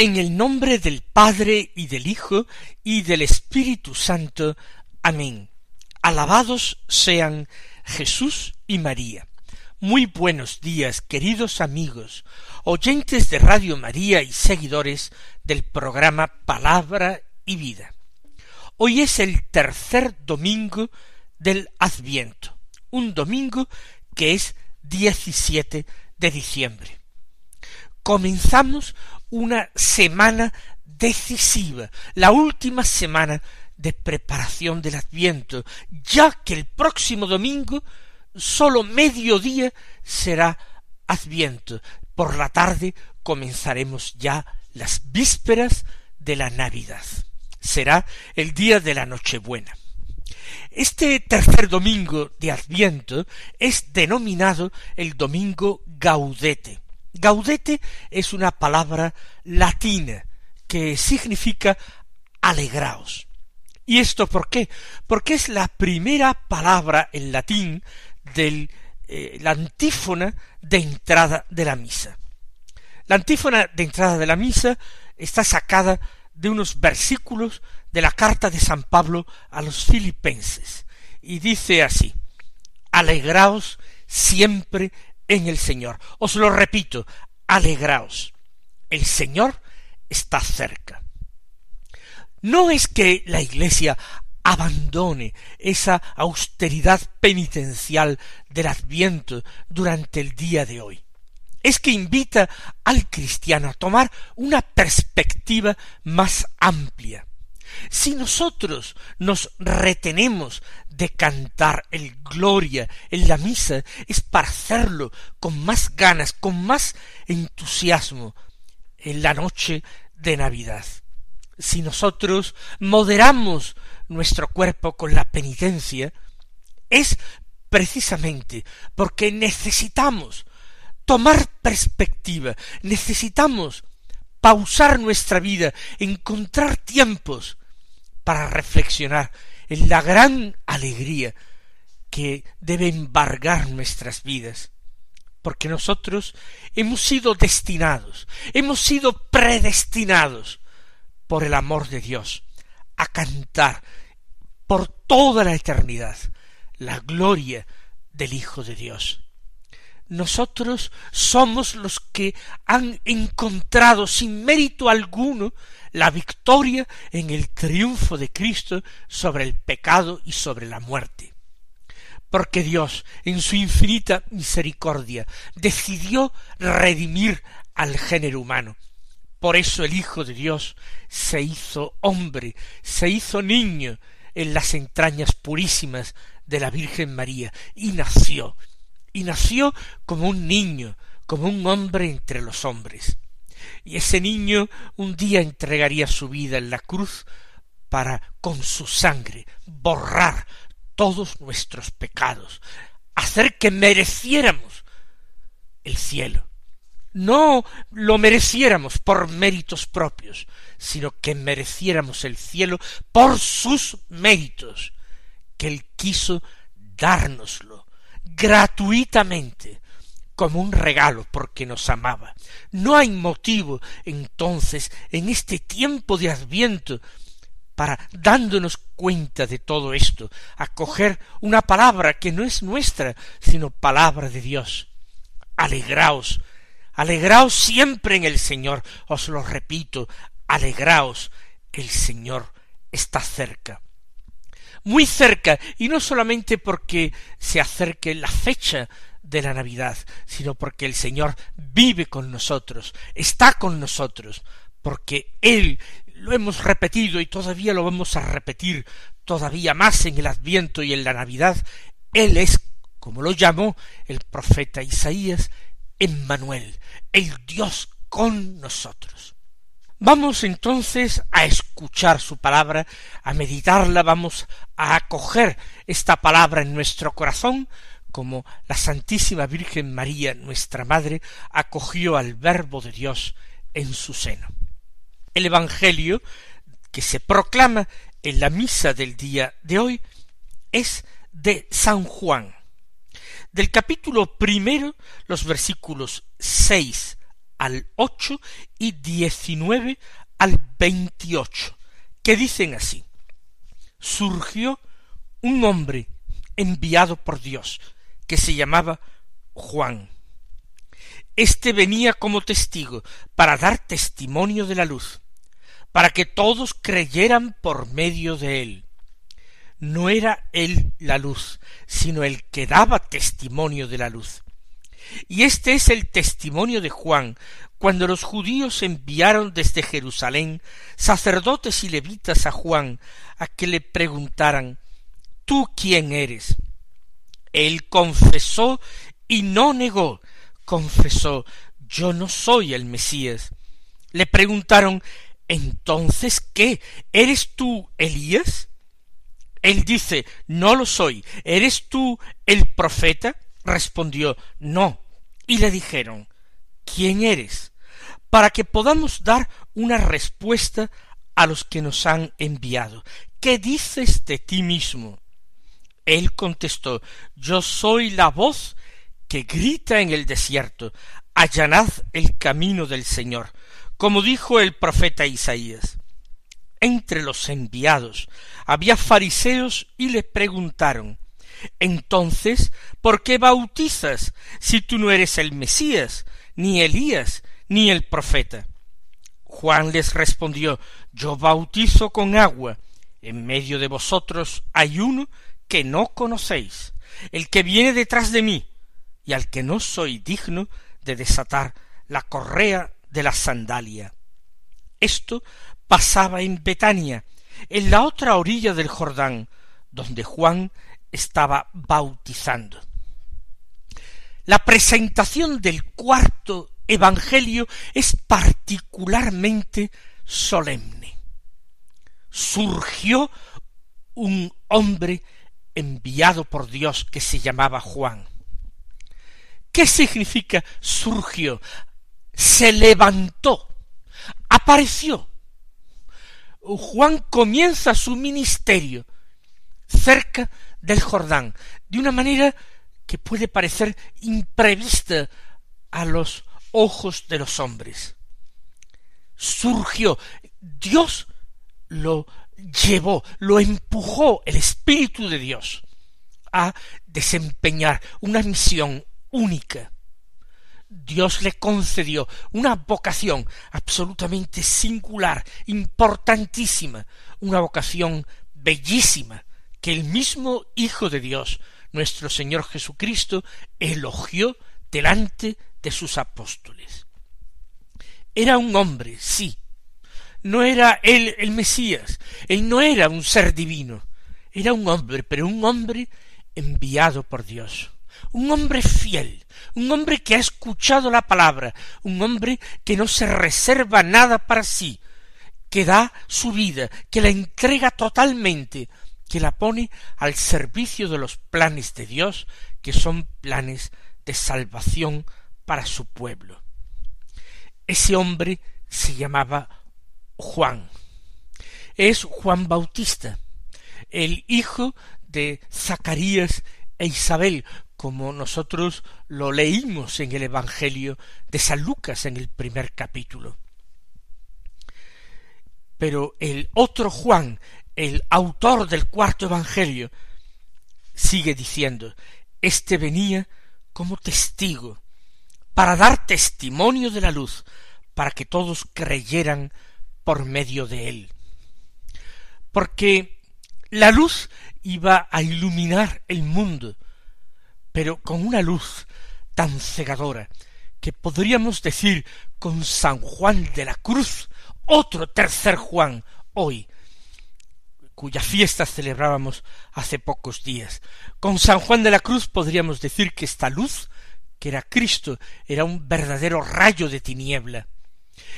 En el nombre del Padre y del Hijo y del Espíritu Santo. Amén. Alabados sean Jesús y María. Muy buenos días, queridos amigos, oyentes de Radio María y seguidores del programa Palabra y Vida. Hoy es el tercer domingo del Adviento, un domingo que es 17 de diciembre. Comenzamos una semana decisiva, la última semana de preparación del Adviento, ya que el próximo domingo sólo mediodía será Adviento. Por la tarde comenzaremos ya las vísperas de la Navidad. Será el día de la Nochebuena. Este tercer domingo de Adviento es denominado el domingo Gaudete. Gaudete es una palabra latina que significa alegraos. ¿Y esto por qué? Porque es la primera palabra en latín de eh, la antífona de entrada de la misa. La antífona de entrada de la misa está sacada de unos versículos de la carta de San Pablo a los filipenses y dice así Alegraos siempre en el Señor. Os lo repito, alegraos. El Señor está cerca. No es que la Iglesia abandone esa austeridad penitencial del Adviento durante el día de hoy. Es que invita al cristiano a tomar una perspectiva más amplia. Si nosotros nos retenemos de cantar el gloria en la misa, es para hacerlo con más ganas, con más entusiasmo en la noche de Navidad. Si nosotros moderamos nuestro cuerpo con la penitencia, es precisamente porque necesitamos tomar perspectiva, necesitamos pausar nuestra vida, encontrar tiempos para reflexionar en la gran alegría que debe embargar nuestras vidas, porque nosotros hemos sido destinados, hemos sido predestinados por el amor de Dios, a cantar por toda la eternidad la gloria del Hijo de Dios. Nosotros somos los que han encontrado sin mérito alguno la victoria en el triunfo de Cristo sobre el pecado y sobre la muerte. Porque Dios, en su infinita misericordia, decidió redimir al género humano, por eso el Hijo de Dios se hizo hombre, se hizo niño en las entrañas purísimas de la Virgen María y nació, y nació como un niño, como un hombre entre los hombres. Y ese niño un día entregaría su vida en la cruz para con su sangre borrar todos nuestros pecados, hacer que mereciéramos el cielo no lo mereciéramos por méritos propios, sino que mereciéramos el cielo por sus méritos, que Él quiso dárnoslo gratuitamente, como un regalo porque nos amaba. No hay motivo entonces en este tiempo de adviento para dándonos cuenta de todo esto, acoger una palabra que no es nuestra, sino palabra de Dios. Alegraos Alegraos siempre en el Señor. Os lo repito, alegraos, el Señor está cerca. Muy cerca, y no solamente porque se acerque la fecha de la Navidad, sino porque el Señor vive con nosotros, está con nosotros, porque Él, lo hemos repetido y todavía lo vamos a repetir todavía más en el Adviento y en la Navidad, Él es, como lo llamó el profeta Isaías, Emmanuel, el Dios con nosotros. Vamos entonces a escuchar su palabra, a meditarla, vamos a acoger esta palabra en nuestro corazón, como la Santísima Virgen María, nuestra Madre, acogió al Verbo de Dios en su seno. El Evangelio que se proclama en la misa del día de hoy es de San Juan. Del capítulo primero, los versículos seis al ocho y diecinueve al veintiocho, que dicen así surgió un hombre enviado por Dios, que se llamaba Juan. Este venía como testigo para dar testimonio de la luz, para que todos creyeran por medio de él. No era él la luz, sino el que daba testimonio de la luz. Y este es el testimonio de Juan, cuando los judíos enviaron desde Jerusalén sacerdotes y levitas a Juan a que le preguntaran ¿Tú quién eres? Él confesó y no negó, confesó Yo no soy el Mesías. Le preguntaron Entonces qué? ¿Eres tú Elías? Él dice No lo soy. ¿Eres tú el profeta? Respondió No. Y le dijeron ¿Quién eres? para que podamos dar una respuesta a los que nos han enviado. ¿Qué dices de ti mismo? Él contestó Yo soy la voz que grita en el desierto Allanad el camino del Señor, como dijo el profeta Isaías. Entre los enviados había fariseos y le preguntaron entonces, ¿por qué bautizas si tú no eres el Mesías, ni Elías, ni el profeta? Juan les respondió, Yo bautizo con agua, en medio de vosotros hay uno que no conocéis, el que viene detrás de mí, y al que no soy digno de desatar la correa de la sandalia. Esto pasaba en Betania, en la otra orilla del Jordán, donde Juan estaba bautizando. La presentación del cuarto Evangelio es particularmente solemne. Surgió un hombre enviado por Dios que se llamaba Juan. ¿Qué significa surgió? Se levantó, apareció. Juan comienza su ministerio cerca del Jordán, de una manera que puede parecer imprevista a los ojos de los hombres. Surgió, Dios lo llevó, lo empujó el Espíritu de Dios a desempeñar una misión única. Dios le concedió una vocación absolutamente singular, importantísima, una vocación bellísima, que el mismo Hijo de Dios, nuestro Señor Jesucristo, elogió delante de sus apóstoles. Era un hombre, sí. No era él el Mesías, él no era un ser divino, era un hombre, pero un hombre enviado por Dios, un hombre fiel, un hombre que ha escuchado la palabra, un hombre que no se reserva nada para sí, que da su vida, que la entrega totalmente que la pone al servicio de los planes de Dios, que son planes de salvación para su pueblo. Ese hombre se llamaba Juan. Es Juan Bautista, el hijo de Zacarías e Isabel, como nosotros lo leímos en el Evangelio de San Lucas en el primer capítulo. Pero el otro Juan, el autor del cuarto Evangelio, sigue diciendo, este venía como testigo, para dar testimonio de la luz, para que todos creyeran por medio de él. Porque la luz iba a iluminar el mundo, pero con una luz tan cegadora que podríamos decir con San Juan de la Cruz, otro tercer Juan, hoy, cuya fiesta celebrábamos hace pocos días. Con San Juan de la Cruz podríamos decir que esta luz que era Cristo, era un verdadero rayo de tiniebla.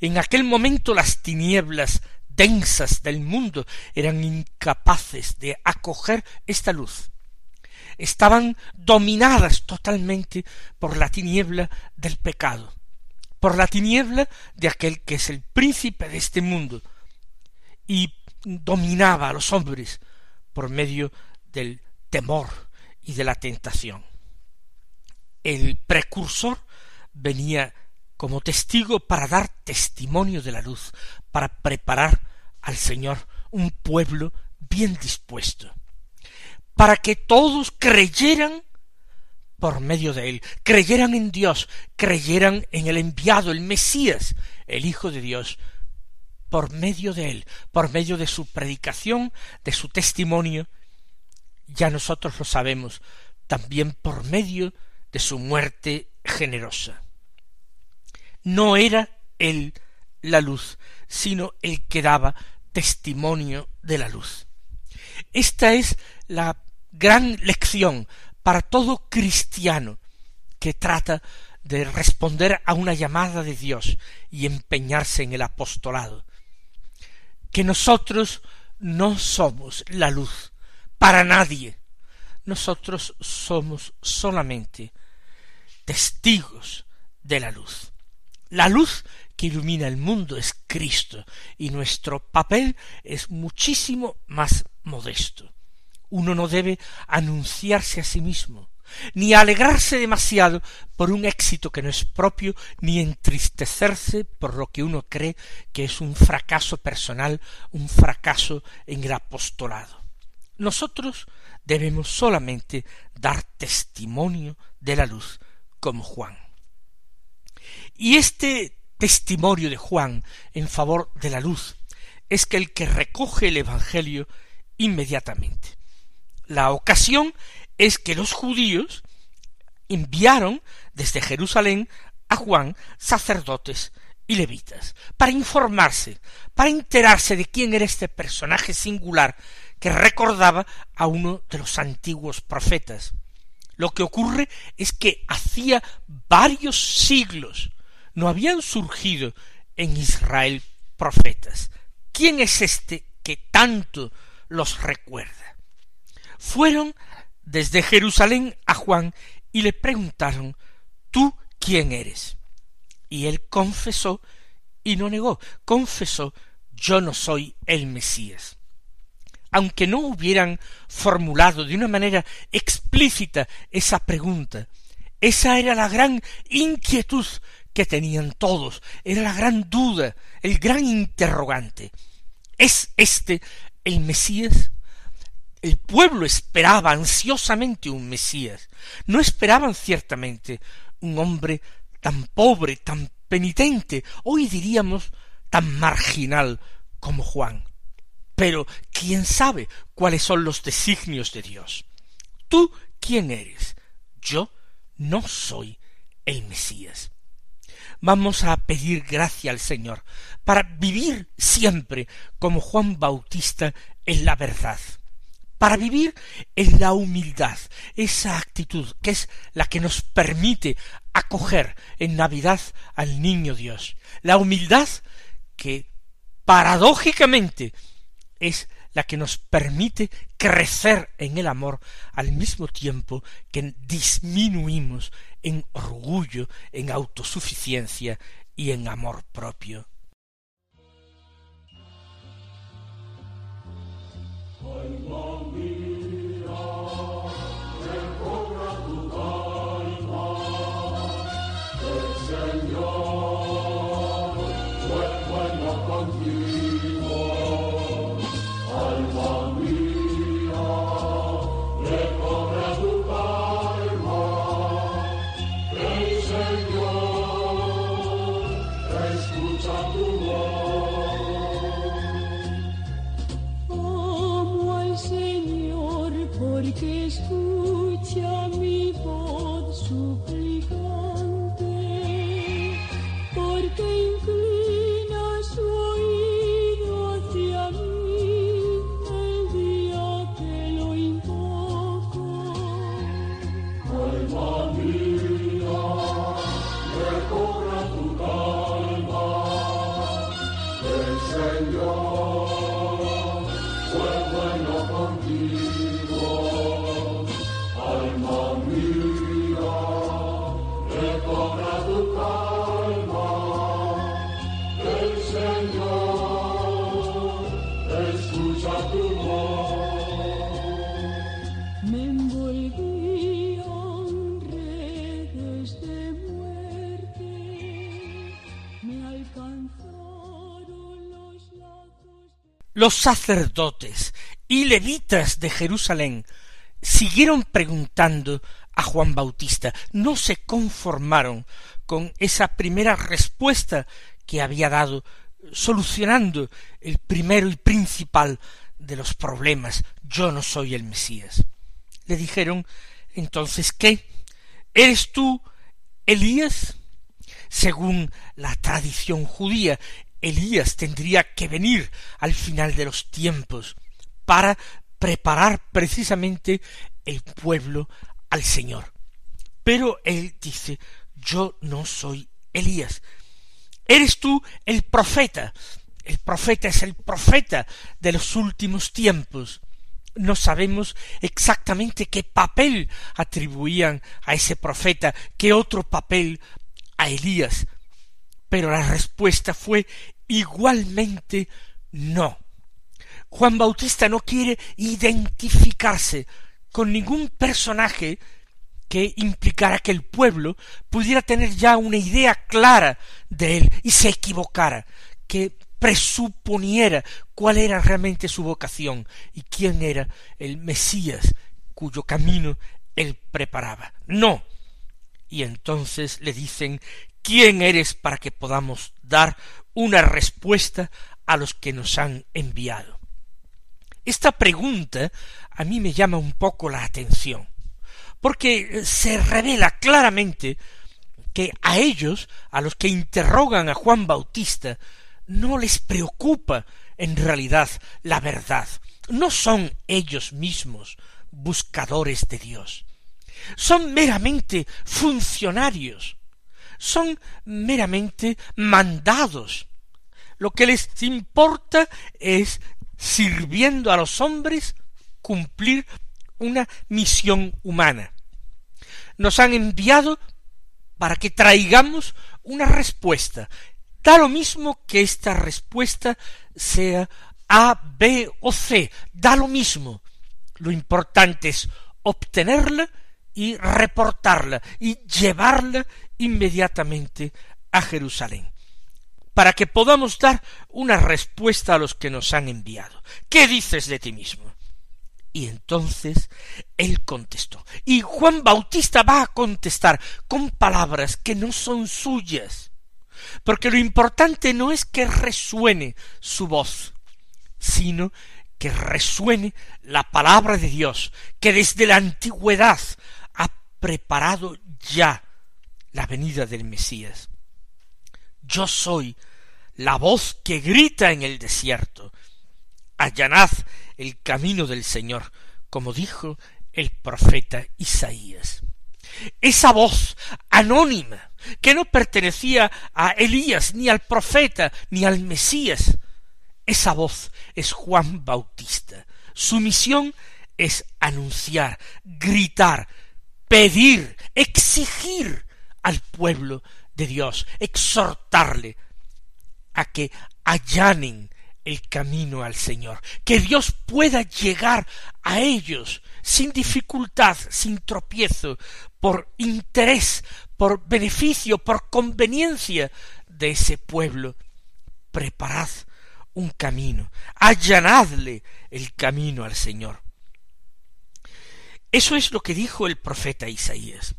En aquel momento las tinieblas densas del mundo eran incapaces de acoger esta luz. Estaban dominadas totalmente por la tiniebla del pecado, por la tiniebla de aquel que es el príncipe de este mundo, y dominaba a los hombres por medio del temor y de la tentación. El precursor venía como testigo para dar testimonio de la luz, para preparar al Señor un pueblo bien dispuesto, para que todos creyeran por medio de él, creyeran en Dios, creyeran en el enviado, el Mesías, el Hijo de Dios, por medio de él, por medio de su predicación, de su testimonio, ya nosotros lo sabemos, también por medio de su muerte generosa. No era él la luz, sino el que daba testimonio de la luz. Esta es la gran lección para todo cristiano que trata de responder a una llamada de Dios y empeñarse en el apostolado. Que nosotros no somos la luz para nadie. Nosotros somos solamente testigos de la luz. La luz que ilumina el mundo es Cristo y nuestro papel es muchísimo más modesto. Uno no debe anunciarse a sí mismo, ni alegrarse demasiado por un éxito que no es propio, ni entristecerse por lo que uno cree que es un fracaso personal, un fracaso en el apostolado. Nosotros debemos solamente dar testimonio de la luz, como Juan. Y este testimonio de Juan en favor de la luz es que el que recoge el Evangelio inmediatamente. La ocasión es que los judíos enviaron desde Jerusalén a Juan sacerdotes y levitas para informarse, para enterarse de quién era este personaje singular que recordaba a uno de los antiguos profetas. Lo que ocurre es que hacía varios siglos no habían surgido en Israel profetas. ¿Quién es este que tanto los recuerda? Fueron desde Jerusalén a Juan y le preguntaron ¿Tú quién eres? Y él confesó y no negó, confesó yo no soy el Mesías aunque no hubieran formulado de una manera explícita esa pregunta. Esa era la gran inquietud que tenían todos, era la gran duda, el gran interrogante. ¿Es este el Mesías? El pueblo esperaba ansiosamente un Mesías. No esperaban ciertamente un hombre tan pobre, tan penitente, hoy diríamos tan marginal como Juan. Pero ¿quién sabe cuáles son los designios de Dios? ¿Tú quién eres? Yo no soy el Mesías. Vamos a pedir gracia al Señor para vivir siempre como Juan Bautista en la verdad, para vivir en la humildad, esa actitud que es la que nos permite acoger en Navidad al Niño Dios, la humildad que paradójicamente es la que nos permite crecer en el amor al mismo tiempo que disminuimos en orgullo, en autosuficiencia y en amor propio. Lord, you, Lord. Señor, pueblo inocontinuo. Los sacerdotes y levitas de Jerusalén siguieron preguntando a Juan Bautista, no se conformaron con esa primera respuesta que había dado, solucionando el primero y principal de los problemas, yo no soy el Mesías. Le dijeron, entonces, ¿qué? ¿Eres tú Elías? Según la tradición judía, Elías tendría que venir al final de los tiempos para preparar precisamente el pueblo al Señor. Pero él dice, yo no soy Elías. Eres tú el profeta. El profeta es el profeta de los últimos tiempos. No sabemos exactamente qué papel atribuían a ese profeta, qué otro papel a Elías, pero la respuesta fue igualmente no. Juan Bautista no quiere identificarse con ningún personaje que implicara que el pueblo pudiera tener ya una idea clara de él y se equivocara, que presuponiera cuál era realmente su vocación y quién era el Mesías cuyo camino él preparaba. No. Y entonces le dicen ¿Quién eres para que podamos dar una respuesta a los que nos han enviado? Esta pregunta a mí me llama un poco la atención, porque se revela claramente que a ellos, a los que interrogan a Juan Bautista, no les preocupa en realidad la verdad. No son ellos mismos buscadores de Dios. Son meramente funcionarios son meramente mandados. Lo que les importa es, sirviendo a los hombres, cumplir una misión humana. Nos han enviado para que traigamos una respuesta. Da lo mismo que esta respuesta sea A, B o C. Da lo mismo. Lo importante es obtenerla y reportarla y llevarla inmediatamente a Jerusalén, para que podamos dar una respuesta a los que nos han enviado. ¿Qué dices de ti mismo? Y entonces él contestó. Y Juan Bautista va a contestar con palabras que no son suyas, porque lo importante no es que resuene su voz, sino que resuene la palabra de Dios, que desde la antigüedad ha preparado ya la venida del Mesías. Yo soy la voz que grita en el desierto. Allanad el camino del Señor, como dijo el profeta Isaías. Esa voz anónima, que no pertenecía a Elías, ni al profeta, ni al Mesías, esa voz es Juan Bautista. Su misión es anunciar, gritar, pedir, exigir al pueblo de Dios, exhortarle a que allanen el camino al Señor, que Dios pueda llegar a ellos sin dificultad, sin tropiezo, por interés, por beneficio, por conveniencia de ese pueblo. Preparad un camino, allanadle el camino al Señor. Eso es lo que dijo el profeta Isaías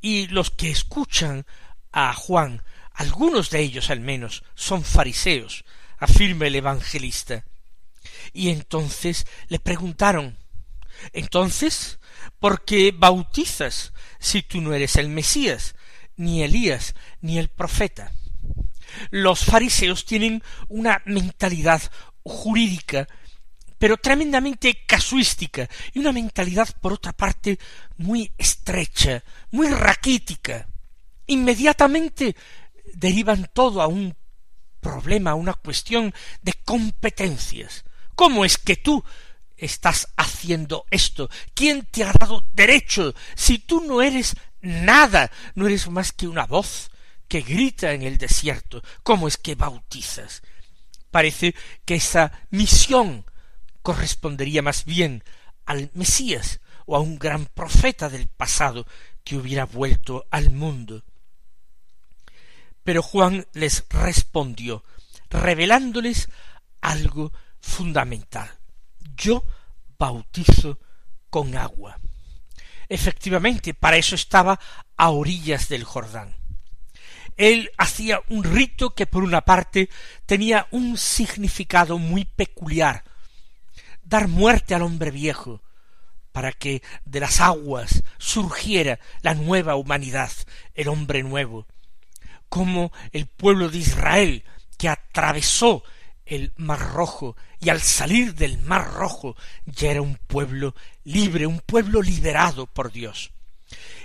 y los que escuchan a Juan, algunos de ellos al menos, son fariseos, afirma el evangelista. Y entonces le preguntaron, entonces, ¿por qué bautizas si tú no eres el Mesías, ni Elías, ni el profeta? Los fariseos tienen una mentalidad jurídica pero tremendamente casuística y una mentalidad por otra parte muy estrecha, muy raquítica. inmediatamente derivan todo a un problema, a una cuestión de competencias. ¿Cómo es que tú estás haciendo esto? ¿Quién te ha dado derecho si tú no eres nada, no eres más que una voz que grita en el desierto? ¿Cómo es que bautizas? Parece que esa misión correspondería más bien al Mesías o a un gran profeta del pasado que hubiera vuelto al mundo. Pero Juan les respondió, revelándoles algo fundamental. Yo bautizo con agua. Efectivamente, para eso estaba a orillas del Jordán él hacía un rito que por una parte tenía un significado muy peculiar, dar muerte al hombre viejo, para que de las aguas surgiera la nueva humanidad, el hombre nuevo, como el pueblo de Israel que atravesó el mar rojo y al salir del mar rojo ya era un pueblo libre, un pueblo liberado por Dios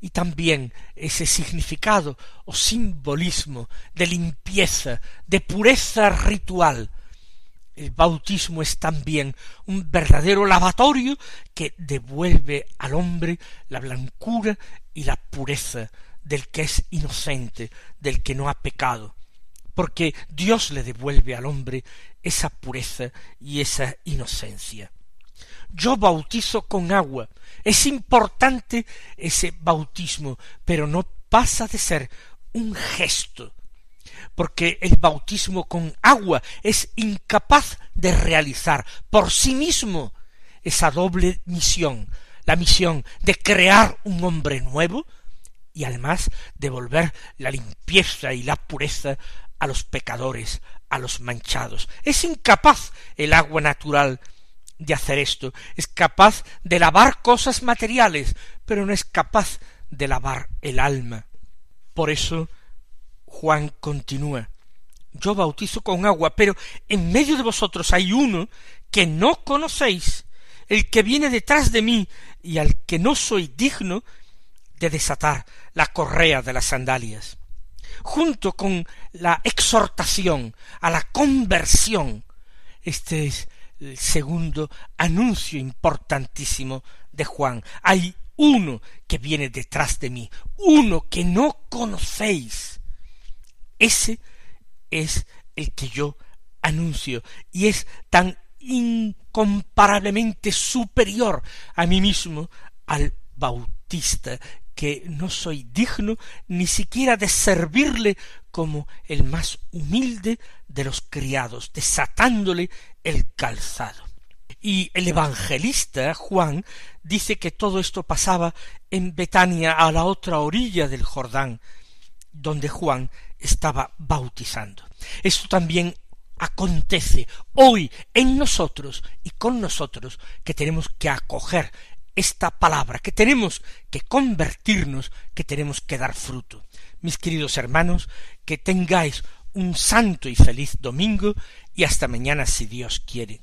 y también ese significado o simbolismo de limpieza, de pureza ritual. El bautismo es también un verdadero lavatorio que devuelve al hombre la blancura y la pureza del que es inocente, del que no ha pecado, porque Dios le devuelve al hombre esa pureza y esa inocencia. Yo bautizo con agua. Es importante ese bautismo, pero no pasa de ser un gesto, porque el bautismo con agua es incapaz de realizar por sí mismo esa doble misión, la misión de crear un hombre nuevo y además devolver la limpieza y la pureza a los pecadores, a los manchados. Es incapaz el agua natural de hacer esto, es capaz de lavar cosas materiales, pero no es capaz de lavar el alma. Por eso Juan continúa yo bautizo con agua, pero en medio de vosotros hay uno que no conocéis, el que viene detrás de mí y al que no soy digno de desatar la correa de las sandalias. Junto con la exhortación a la conversión, este es el segundo anuncio importantísimo de Juan. Hay uno que viene detrás de mí, uno que no conocéis. Ese es el que yo anuncio y es tan incomparablemente superior a mí mismo al Bautista que no soy digno ni siquiera de servirle como el más humilde de los criados, desatándole el calzado. Y el evangelista Juan dice que todo esto pasaba en Betania a la otra orilla del Jordán, donde Juan estaba bautizando. Esto también acontece hoy en nosotros y con nosotros que tenemos que acoger esta palabra, que tenemos que convertirnos, que tenemos que dar fruto. Mis queridos hermanos, que tengáis un santo y feliz domingo y hasta mañana si Dios quiere.